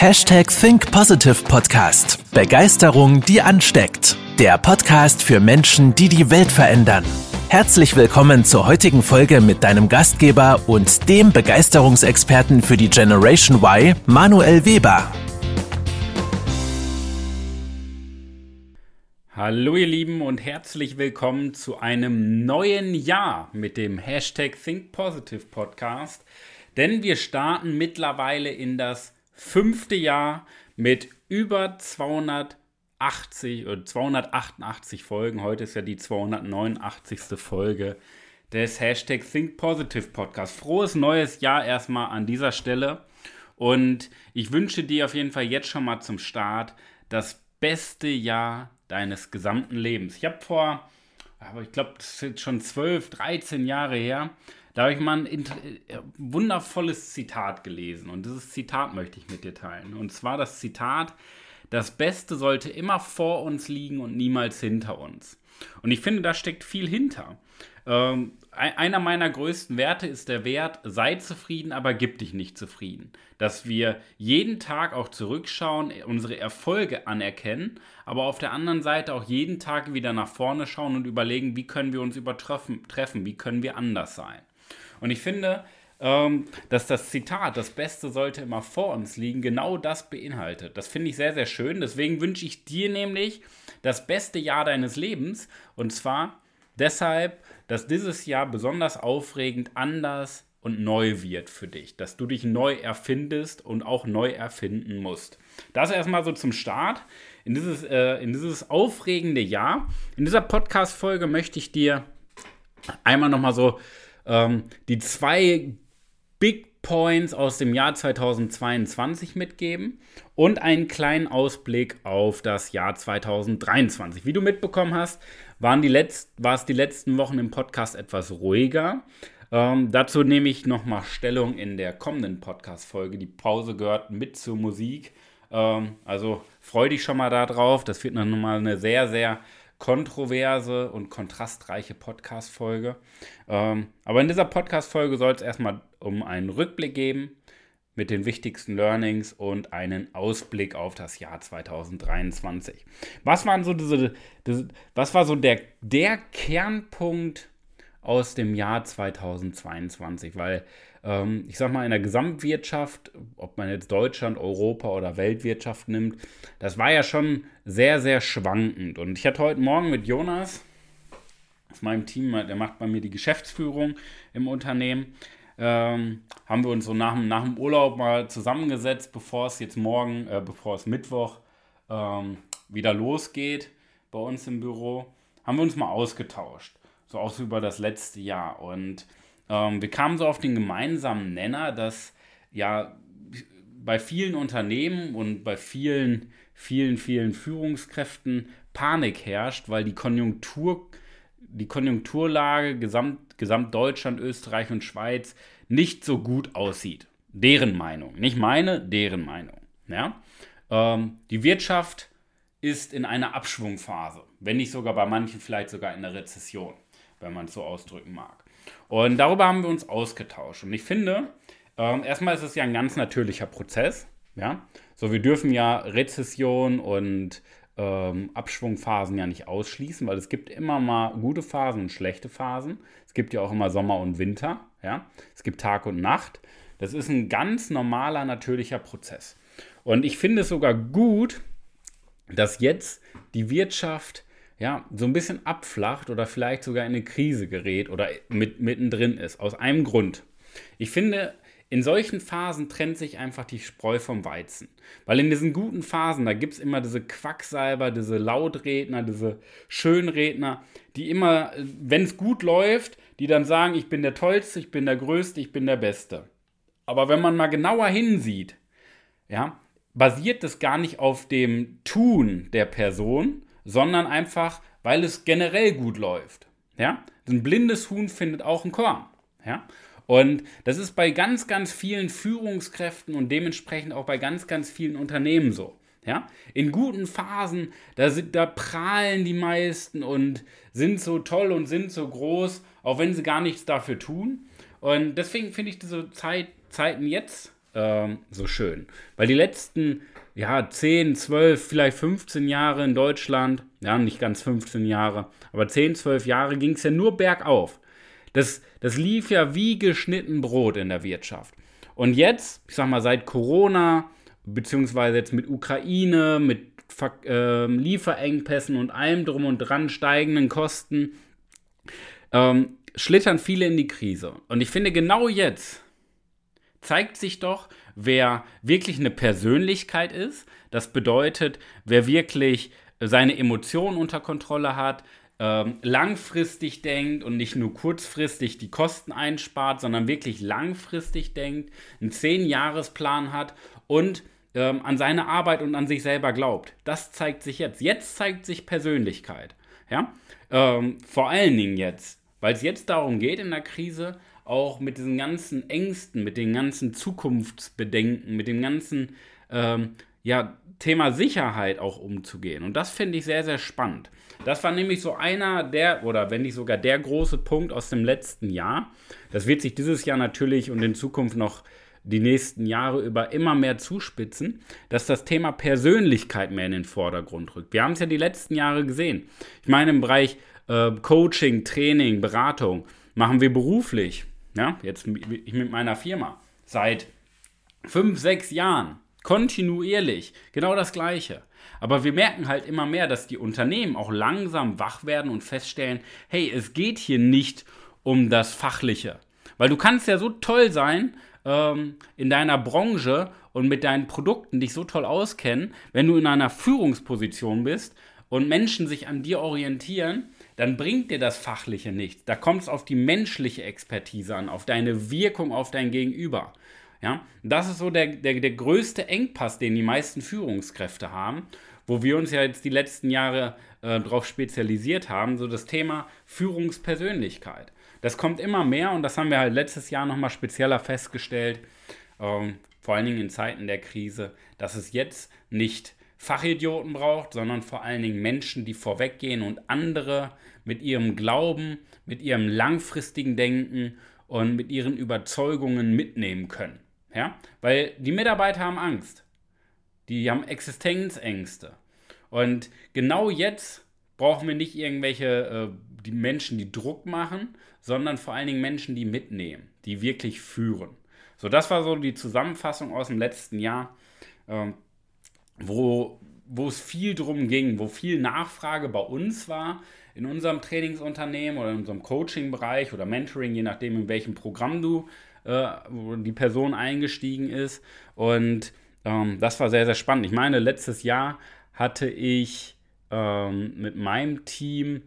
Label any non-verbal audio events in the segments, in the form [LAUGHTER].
Hashtag Think Positive Podcast. Begeisterung, die ansteckt. Der Podcast für Menschen, die die Welt verändern. Herzlich willkommen zur heutigen Folge mit deinem Gastgeber und dem Begeisterungsexperten für die Generation Y, Manuel Weber. Hallo ihr Lieben und herzlich willkommen zu einem neuen Jahr mit dem Hashtag Think Positive Podcast. Denn wir starten mittlerweile in das fünfte Jahr mit über 280 oder 288 Folgen. Heute ist ja die 289. Folge des Hashtag Think Positive Podcast. Frohes neues Jahr erstmal an dieser Stelle. Und ich wünsche dir auf jeden Fall jetzt schon mal zum Start das beste Jahr deines gesamten Lebens. Ich habe vor, aber ich glaube, das ist jetzt schon 12, 13 Jahre her, da habe ich mal ein äh, wundervolles Zitat gelesen. Und dieses Zitat möchte ich mit dir teilen. Und zwar das Zitat, das Beste sollte immer vor uns liegen und niemals hinter uns. Und ich finde, da steckt viel hinter. Ähm, einer meiner größten Werte ist der Wert, sei zufrieden, aber gib dich nicht zufrieden. Dass wir jeden Tag auch zurückschauen, unsere Erfolge anerkennen, aber auf der anderen Seite auch jeden Tag wieder nach vorne schauen und überlegen, wie können wir uns übertreffen, treffen, wie können wir anders sein. Und ich finde, ähm, dass das Zitat, das Beste sollte immer vor uns liegen, genau das beinhaltet. Das finde ich sehr, sehr schön. Deswegen wünsche ich dir nämlich das beste Jahr deines Lebens. Und zwar deshalb, dass dieses Jahr besonders aufregend, anders und neu wird für dich. Dass du dich neu erfindest und auch neu erfinden musst. Das erstmal so zum Start in dieses, äh, in dieses aufregende Jahr. In dieser Podcast-Folge möchte ich dir einmal nochmal so ähm, die zwei Big Points aus dem Jahr 2022 mitgeben und einen kleinen Ausblick auf das Jahr 2023. Wie du mitbekommen hast, waren die war es die letzten Wochen im Podcast etwas ruhiger. Ähm, dazu nehme ich nochmal Stellung in der kommenden Podcast-Folge. Die Pause gehört mit zur Musik. Ähm, also freu dich schon mal darauf. Das wird nochmal eine sehr, sehr kontroverse und kontrastreiche Podcast-Folge. Ähm, aber in dieser Podcast-Folge soll es erstmal um einen Rückblick geben mit den wichtigsten Learnings und einen Ausblick auf das Jahr 2023. Was waren so diese, diese was war so der, der Kernpunkt aus dem Jahr 2022? Weil ähm, ich sag mal, in der Gesamtwirtschaft, ob man jetzt Deutschland, Europa oder Weltwirtschaft nimmt, das war ja schon sehr, sehr schwankend. Und ich hatte heute Morgen mit Jonas aus meinem Team, der macht bei mir die Geschäftsführung im Unternehmen, ähm, haben wir uns so nach, nach dem Urlaub mal zusammengesetzt, bevor es jetzt morgen, äh, bevor es Mittwoch ähm, wieder losgeht bei uns im Büro, haben wir uns mal ausgetauscht. So auch so über das letzte Jahr. Und ähm, wir kamen so auf den gemeinsamen Nenner, dass ja bei vielen Unternehmen und bei vielen, vielen, vielen Führungskräften Panik herrscht, weil die Konjunktur, die Konjunkturlage gesamt, gesamt Deutschland, Österreich und Schweiz nicht so gut aussieht. Deren Meinung. Nicht meine, deren Meinung. Ja? Ähm, die Wirtschaft ist in einer Abschwungphase, wenn nicht sogar bei manchen vielleicht sogar in der Rezession, wenn man es so ausdrücken mag. Und darüber haben wir uns ausgetauscht. Und ich finde, ähm, erstmal ist es ja ein ganz natürlicher Prozess. Ja? So, wir dürfen ja Rezession und ähm, Abschwungphasen ja nicht ausschließen, weil es gibt immer mal gute Phasen und schlechte Phasen. Es gibt ja auch immer Sommer und Winter. Ja? Es gibt Tag und Nacht. Das ist ein ganz normaler, natürlicher Prozess. Und ich finde es sogar gut, dass jetzt die Wirtschaft ja, so ein bisschen abflacht oder vielleicht sogar in eine Krise gerät oder mit, mittendrin ist. Aus einem Grund. Ich finde, in solchen Phasen trennt sich einfach die Spreu vom Weizen. Weil in diesen guten Phasen, da gibt es immer diese Quacksalber, diese Lautredner, diese Schönredner, die immer, wenn es gut läuft, die dann sagen, ich bin der Tollste, ich bin der Größte, ich bin der Beste. Aber wenn man mal genauer hinsieht, ja, basiert das gar nicht auf dem Tun der Person, sondern einfach, weil es generell gut läuft. Ja? Ein blindes Huhn findet auch ein Korn. Ja? Und das ist bei ganz, ganz vielen Führungskräften und dementsprechend auch bei ganz, ganz vielen Unternehmen so. Ja? In guten Phasen, da, sind, da prahlen die meisten und sind so toll und sind so groß, auch wenn sie gar nichts dafür tun. Und deswegen finde ich diese Zeit, Zeiten jetzt ähm, so schön. Weil die letzten ja, 10, 12, vielleicht 15 Jahre in Deutschland, ja, nicht ganz 15 Jahre, aber 10, 12 Jahre ging es ja nur bergauf. Das, das lief ja wie geschnitten Brot in der Wirtschaft. Und jetzt, ich sag mal, seit Corona, beziehungsweise jetzt mit Ukraine, mit äh, Lieferengpässen und allem drum und dran, steigenden Kosten, ähm, schlittern viele in die Krise. Und ich finde, genau jetzt zeigt sich doch, wer wirklich eine Persönlichkeit ist. Das bedeutet, wer wirklich seine Emotionen unter Kontrolle hat, ähm, langfristig denkt und nicht nur kurzfristig die Kosten einspart, sondern wirklich langfristig denkt, einen Zehn-Jahres-Plan hat und ähm, an seine Arbeit und an sich selber glaubt. Das zeigt sich jetzt. Jetzt zeigt sich Persönlichkeit. Ja? Ähm, vor allen Dingen jetzt, weil es jetzt darum geht in der Krise, auch mit diesen ganzen Ängsten, mit den ganzen Zukunftsbedenken, mit dem ganzen ähm, ja, Thema Sicherheit auch umzugehen. Und das finde ich sehr, sehr spannend. Das war nämlich so einer der, oder wenn nicht sogar der große Punkt aus dem letzten Jahr. Das wird sich dieses Jahr natürlich und in Zukunft noch die nächsten Jahre über immer mehr zuspitzen, dass das Thema Persönlichkeit mehr in den Vordergrund rückt. Wir haben es ja die letzten Jahre gesehen. Ich meine, im Bereich äh, Coaching, Training, Beratung machen wir beruflich, ja, jetzt mit meiner Firma, seit fünf, sechs Jahren, kontinuierlich, genau das Gleiche. Aber wir merken halt immer mehr, dass die Unternehmen auch langsam wach werden und feststellen, hey, es geht hier nicht um das Fachliche. Weil du kannst ja so toll sein ähm, in deiner Branche und mit deinen Produkten dich so toll auskennen, wenn du in einer Führungsposition bist und Menschen sich an dir orientieren, dann bringt dir das Fachliche nichts. Da kommt es auf die menschliche Expertise an, auf deine Wirkung auf dein Gegenüber. Ja, das ist so der, der, der größte Engpass, den die meisten Führungskräfte haben, wo wir uns ja jetzt die letzten Jahre äh, darauf spezialisiert haben, so das Thema Führungspersönlichkeit. Das kommt immer mehr und das haben wir halt letztes Jahr nochmal spezieller festgestellt, ähm, vor allen Dingen in Zeiten der Krise, dass es jetzt nicht Fachidioten braucht, sondern vor allen Dingen Menschen, die vorweggehen und andere mit ihrem Glauben, mit ihrem langfristigen Denken und mit ihren Überzeugungen mitnehmen können. Ja? Weil die Mitarbeiter haben Angst. Die haben Existenzängste. Und genau jetzt brauchen wir nicht irgendwelche äh, die Menschen, die Druck machen, sondern vor allen Dingen Menschen, die mitnehmen, die wirklich führen. So, das war so die Zusammenfassung aus dem letzten Jahr, äh, wo, wo es viel drum ging, wo viel Nachfrage bei uns war, in unserem Trainingsunternehmen oder in unserem Coaching-Bereich oder Mentoring, je nachdem, in welchem Programm du äh, die Person eingestiegen ist. Und ähm, das war sehr, sehr spannend. Ich meine, letztes Jahr hatte ich ähm, mit meinem Team,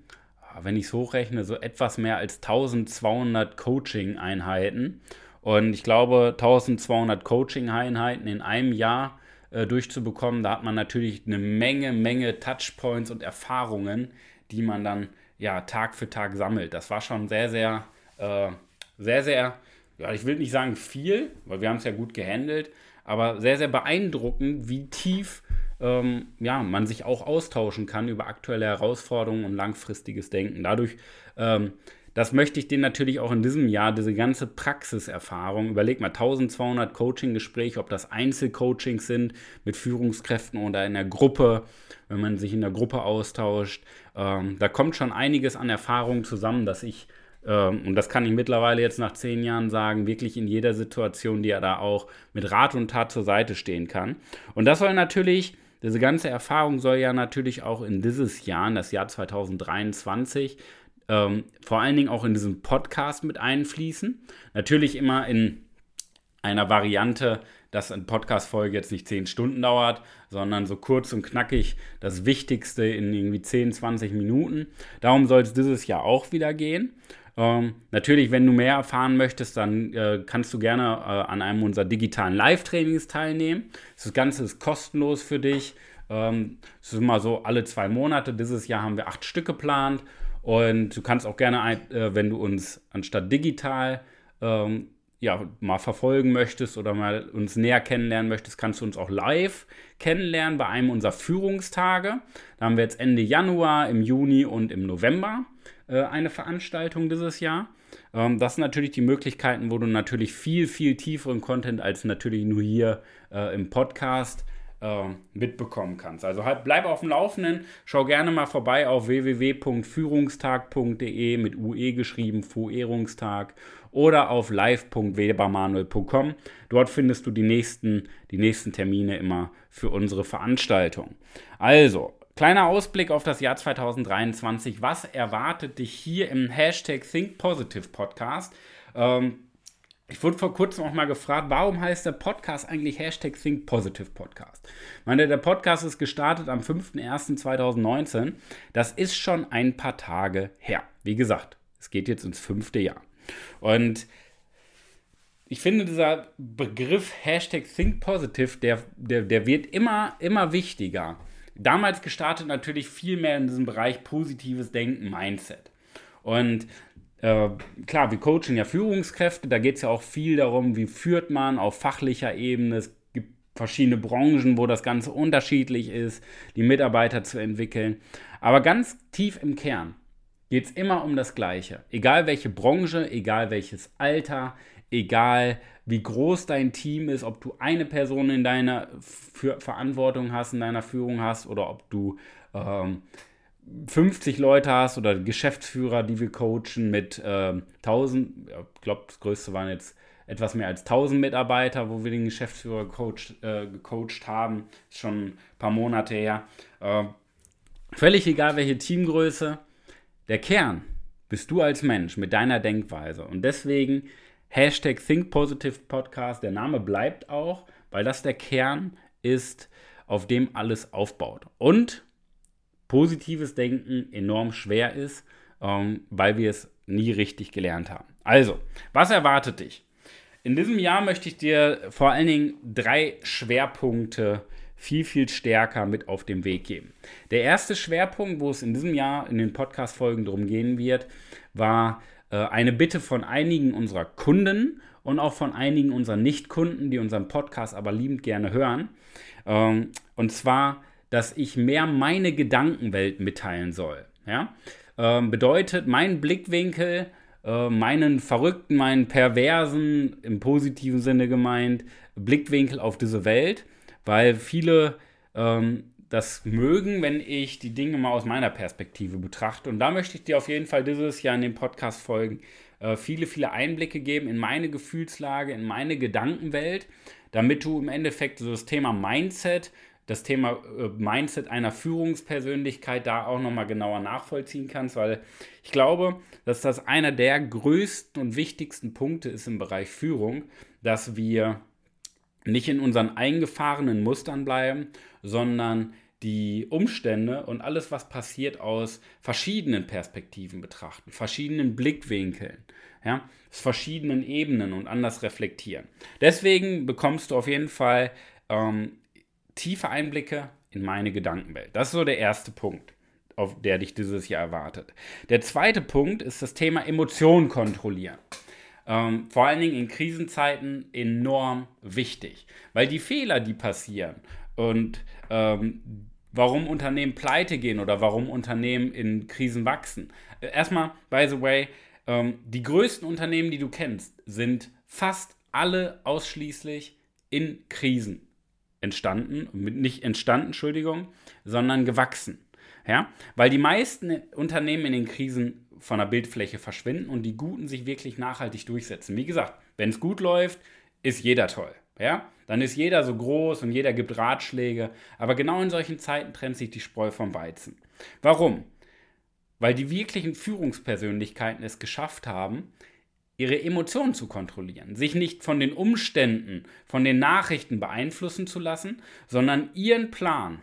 wenn ich es hochrechne, so etwas mehr als 1200 Coaching-Einheiten. Und ich glaube, 1200 Coaching-Einheiten in einem Jahr äh, durchzubekommen, da hat man natürlich eine Menge, Menge Touchpoints und Erfahrungen, die man dann ja Tag für Tag sammelt. Das war schon sehr, sehr, äh, sehr, sehr, ja, ich will nicht sagen viel, weil wir haben es ja gut gehandelt, aber sehr, sehr beeindruckend, wie tief ähm, ja, man sich auch austauschen kann über aktuelle Herausforderungen und langfristiges Denken. Dadurch, ähm, das möchte ich dir natürlich auch in diesem Jahr, diese ganze Praxiserfahrung, überleg mal, 1200 Coaching-Gespräche, ob das Einzelcoachings sind mit Führungskräften oder in der Gruppe, wenn man sich in der Gruppe austauscht. Ähm, da kommt schon einiges an Erfahrung zusammen, dass ich ähm, und das kann ich mittlerweile jetzt nach zehn Jahren sagen, wirklich in jeder Situation, die er da auch mit Rat und Tat zur Seite stehen kann. Und das soll natürlich, diese ganze Erfahrung soll ja natürlich auch in dieses Jahr, in das Jahr 2023, ähm, vor allen Dingen auch in diesen Podcast mit einfließen. Natürlich immer in einer Variante, dass eine Podcast-Folge jetzt nicht 10 Stunden dauert, sondern so kurz und knackig das Wichtigste in irgendwie 10, 20 Minuten. Darum soll es dieses Jahr auch wieder gehen. Ähm, natürlich, wenn du mehr erfahren möchtest, dann äh, kannst du gerne äh, an einem unserer digitalen Live-Trainings teilnehmen. Das Ganze ist kostenlos für dich. Ähm, es ist immer so alle zwei Monate. Dieses Jahr haben wir acht Stück geplant. Und du kannst auch gerne, äh, wenn du uns anstatt digital ähm, ja, mal verfolgen möchtest oder mal uns näher kennenlernen möchtest, kannst du uns auch live kennenlernen bei einem unserer Führungstage. Da haben wir jetzt Ende Januar, im Juni und im November äh, eine Veranstaltung dieses Jahr. Ähm, das sind natürlich die Möglichkeiten, wo du natürlich viel, viel tieferen Content als natürlich nur hier äh, im Podcast äh, mitbekommen kannst. Also halt, bleib auf dem Laufenden, schau gerne mal vorbei auf www.führungstag.de mit UE geschrieben, Fuerungstag oder auf live.webermanuel.com. Dort findest du die nächsten, die nächsten Termine immer für unsere Veranstaltung. Also, Kleiner Ausblick auf das Jahr 2023. Was erwartet dich hier im Hashtag Think Podcast? Ähm, ich wurde vor kurzem auch mal gefragt, warum heißt der Podcast eigentlich Hashtag Think Positive Podcast? Ich meine, der Podcast ist gestartet am 5.01.2019. Das ist schon ein paar Tage her. Wie gesagt, es geht jetzt ins fünfte Jahr. Und ich finde, dieser Begriff Hashtag Think Positive, der, der, der wird immer, immer wichtiger. Damals gestartet natürlich viel mehr in diesem Bereich positives Denken, Mindset. Und äh, klar, wir coachen ja Führungskräfte, da geht es ja auch viel darum, wie führt man auf fachlicher Ebene. Es gibt verschiedene Branchen, wo das Ganze unterschiedlich ist, die Mitarbeiter zu entwickeln. Aber ganz tief im Kern geht es immer um das Gleiche. Egal welche Branche, egal welches Alter, egal wie groß dein Team ist, ob du eine Person in deiner Verantwortung hast, in deiner Führung hast oder ob du ähm, 50 Leute hast oder Geschäftsführer, die wir coachen mit äh, 1000, ich glaube, das größte waren jetzt etwas mehr als 1000 Mitarbeiter, wo wir den Geschäftsführer gecoacht, äh, gecoacht haben, ist schon ein paar Monate her. Äh, völlig egal, welche Teamgröße, der Kern bist du als Mensch mit deiner Denkweise. Und deswegen Hashtag Think der Name bleibt auch, weil das der Kern ist, auf dem alles aufbaut. Und positives Denken enorm schwer ist, ähm, weil wir es nie richtig gelernt haben. Also, was erwartet dich? In diesem Jahr möchte ich dir vor allen Dingen drei Schwerpunkte viel, viel stärker mit auf den Weg geben. Der erste Schwerpunkt, wo es in diesem Jahr in den Podcast-Folgen darum gehen wird, war äh, eine Bitte von einigen unserer Kunden und auch von einigen unserer Nicht-Kunden, die unseren Podcast aber liebend gerne hören. Ähm, und zwar dass ich mehr meine Gedankenwelt mitteilen soll. Ja? Ähm, bedeutet, mein Blickwinkel, äh, meinen verrückten, meinen perversen, im positiven Sinne gemeint, Blickwinkel auf diese Welt, weil viele ähm, das mögen, wenn ich die Dinge mal aus meiner Perspektive betrachte. Und da möchte ich dir auf jeden Fall dieses Jahr in den Podcast-Folgen äh, viele, viele Einblicke geben in meine Gefühlslage, in meine Gedankenwelt, damit du im Endeffekt so das Thema Mindset das Thema äh, Mindset einer Führungspersönlichkeit da auch nochmal genauer nachvollziehen kannst, weil ich glaube, dass das einer der größten und wichtigsten Punkte ist im Bereich Führung, dass wir nicht in unseren eingefahrenen Mustern bleiben, sondern die Umstände und alles, was passiert, aus verschiedenen Perspektiven betrachten, verschiedenen Blickwinkeln, ja, aus verschiedenen Ebenen und anders reflektieren. Deswegen bekommst du auf jeden Fall ähm, tiefe Einblicke in meine Gedankenwelt. Das ist so der erste Punkt, auf der dich dieses Jahr erwartet. Der zweite Punkt ist das Thema Emotionen kontrollieren. Ähm, vor allen Dingen in Krisenzeiten enorm wichtig, weil die Fehler, die passieren und ähm, warum Unternehmen pleite gehen oder warum Unternehmen in Krisen wachsen. Erstmal, by the way, ähm, die größten Unternehmen, die du kennst, sind fast alle ausschließlich in Krisen entstanden, nicht entstanden, Entschuldigung, sondern gewachsen. Ja? Weil die meisten Unternehmen in den Krisen von der Bildfläche verschwinden und die Guten sich wirklich nachhaltig durchsetzen. Wie gesagt, wenn es gut läuft, ist jeder toll. Ja? Dann ist jeder so groß und jeder gibt Ratschläge. Aber genau in solchen Zeiten trennt sich die Spreu vom Weizen. Warum? Weil die wirklichen Führungspersönlichkeiten es geschafft haben, ihre Emotionen zu kontrollieren, sich nicht von den Umständen, von den Nachrichten beeinflussen zu lassen, sondern ihren Plan,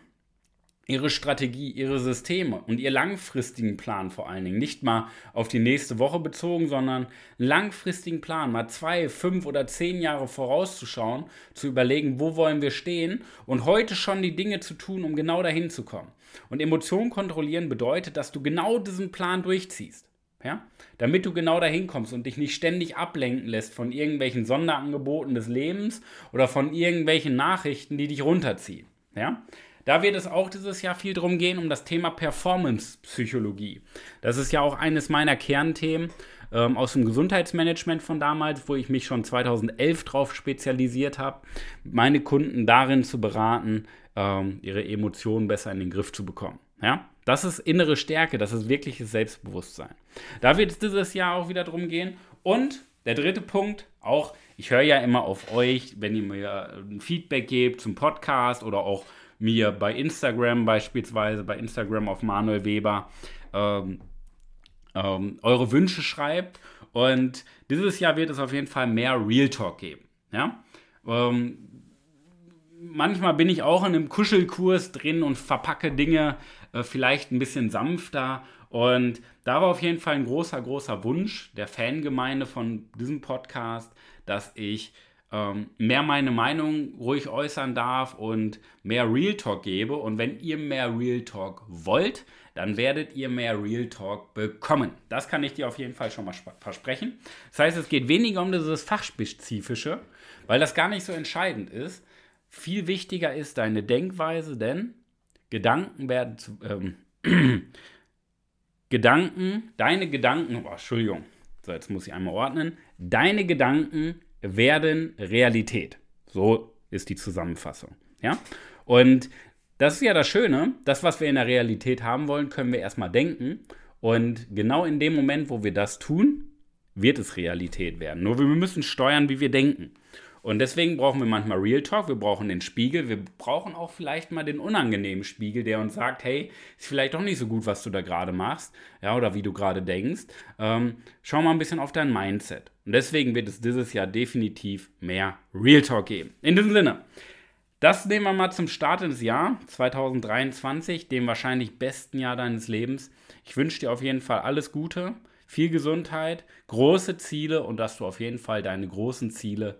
ihre Strategie, ihre Systeme und ihr langfristigen Plan vor allen Dingen, nicht mal auf die nächste Woche bezogen, sondern langfristigen Plan, mal zwei, fünf oder zehn Jahre vorauszuschauen, zu überlegen, wo wollen wir stehen und heute schon die Dinge zu tun, um genau dahin zu kommen. Und Emotionen kontrollieren bedeutet, dass du genau diesen Plan durchziehst. Ja? Damit du genau dahin kommst und dich nicht ständig ablenken lässt von irgendwelchen Sonderangeboten des Lebens oder von irgendwelchen Nachrichten, die dich runterziehen. Ja? Da wird es auch dieses Jahr viel drum gehen, um das Thema Performance-Psychologie. Das ist ja auch eines meiner Kernthemen. ähm, aus dem Gesundheitsmanagement von damals, wo ich mich schon 2011 drauf spezialisiert habe, meine Kunden darin zu beraten, ähm, ihre Emotionen besser in den Griff zu bekommen. Ja? Das ist innere Stärke, das ist wirkliches Selbstbewusstsein. Da wird es dieses Jahr auch wieder drum gehen. Und der dritte Punkt, auch, ich höre ja immer auf euch, wenn ihr mir ein Feedback gebt zum Podcast oder auch mir bei Instagram beispielsweise, bei Instagram auf Manuel Weber, ähm, ähm, eure Wünsche schreibt. Und dieses Jahr wird es auf jeden Fall mehr Real Talk geben. Ja? Ähm, manchmal bin ich auch in einem Kuschelkurs drin und verpacke Dinge äh, vielleicht ein bisschen sanfter. Und da war auf jeden Fall ein großer, großer Wunsch der Fangemeinde von diesem Podcast, dass ich ähm, mehr meine Meinung ruhig äußern darf und mehr Real Talk gebe. Und wenn ihr mehr Real Talk wollt, dann werdet ihr mehr Real Talk bekommen. Das kann ich dir auf jeden Fall schon mal versprechen. Das heißt, es geht weniger um dieses Fachspezifische, weil das gar nicht so entscheidend ist. Viel wichtiger ist deine Denkweise, denn Gedanken werden zu, ähm, [CLEARS THROAT] Gedanken, deine Gedanken, oh, Entschuldigung, so jetzt muss ich einmal ordnen, deine Gedanken werden Realität. So ist die Zusammenfassung. Ja? Und das ist ja das Schöne, das, was wir in der Realität haben wollen, können wir erstmal denken. Und genau in dem Moment, wo wir das tun, wird es Realität werden. Nur wir müssen steuern, wie wir denken. Und deswegen brauchen wir manchmal Real Talk, wir brauchen den Spiegel, wir brauchen auch vielleicht mal den unangenehmen Spiegel, der uns sagt, hey, ist vielleicht doch nicht so gut, was du da gerade machst, ja, oder wie du gerade denkst. Ähm, schau mal ein bisschen auf dein Mindset. Und deswegen wird es dieses Jahr definitiv mehr Real Talk geben. In diesem Sinne, das nehmen wir mal zum Start ins Jahr 2023, dem wahrscheinlich besten Jahr deines Lebens. Ich wünsche dir auf jeden Fall alles Gute, viel Gesundheit, große Ziele und dass du auf jeden Fall deine großen Ziele